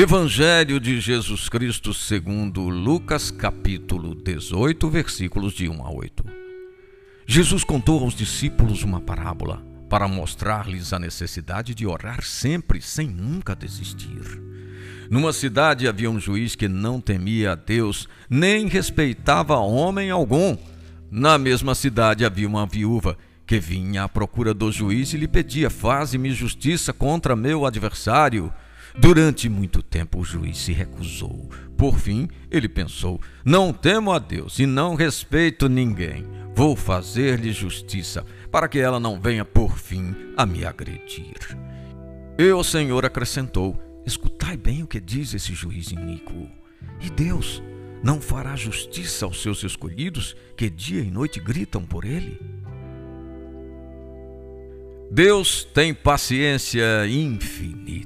Evangelho de Jesus Cristo segundo Lucas capítulo 18, versículos de 1 a 8. Jesus contou aos discípulos uma parábola para mostrar-lhes a necessidade de orar sempre sem nunca desistir. Numa cidade havia um juiz que não temia a Deus, nem respeitava homem algum. Na mesma cidade havia uma viúva que vinha à procura do juiz e lhe pedia: Faze-me justiça contra meu adversário. Durante muito tempo o juiz se recusou. Por fim, ele pensou: Não temo a Deus e não respeito ninguém. Vou fazer-lhe justiça, para que ela não venha por fim a me agredir. E o Senhor acrescentou: Escutai bem o que diz esse juiz iníquo. E Deus não fará justiça aos seus escolhidos que dia e noite gritam por ele? Deus tem paciência infinita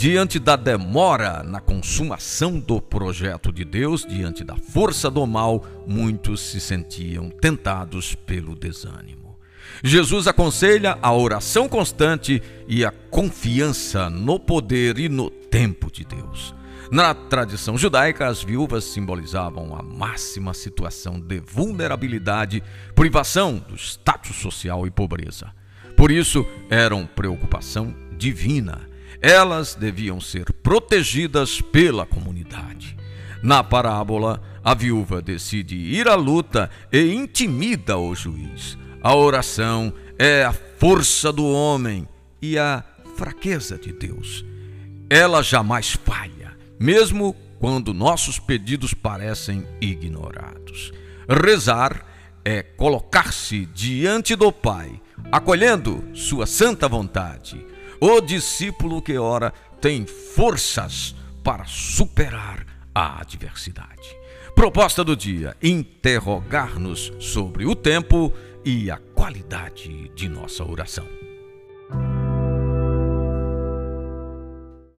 diante da demora na consumação do projeto de Deus, diante da força do mal, muitos se sentiam tentados pelo desânimo. Jesus aconselha a oração constante e a confiança no poder e no tempo de Deus. Na tradição judaica, as viúvas simbolizavam a máxima situação de vulnerabilidade, privação do status social e pobreza. Por isso, eram preocupação divina elas deviam ser protegidas pela comunidade. Na parábola, a viúva decide ir à luta e intimida o juiz. A oração é a força do homem e a fraqueza de Deus. Ela jamais falha, mesmo quando nossos pedidos parecem ignorados. Rezar é colocar-se diante do Pai, acolhendo Sua santa vontade o discípulo que ora tem forças para superar a adversidade. Proposta do dia: interrogar-nos sobre o tempo e a qualidade de nossa oração.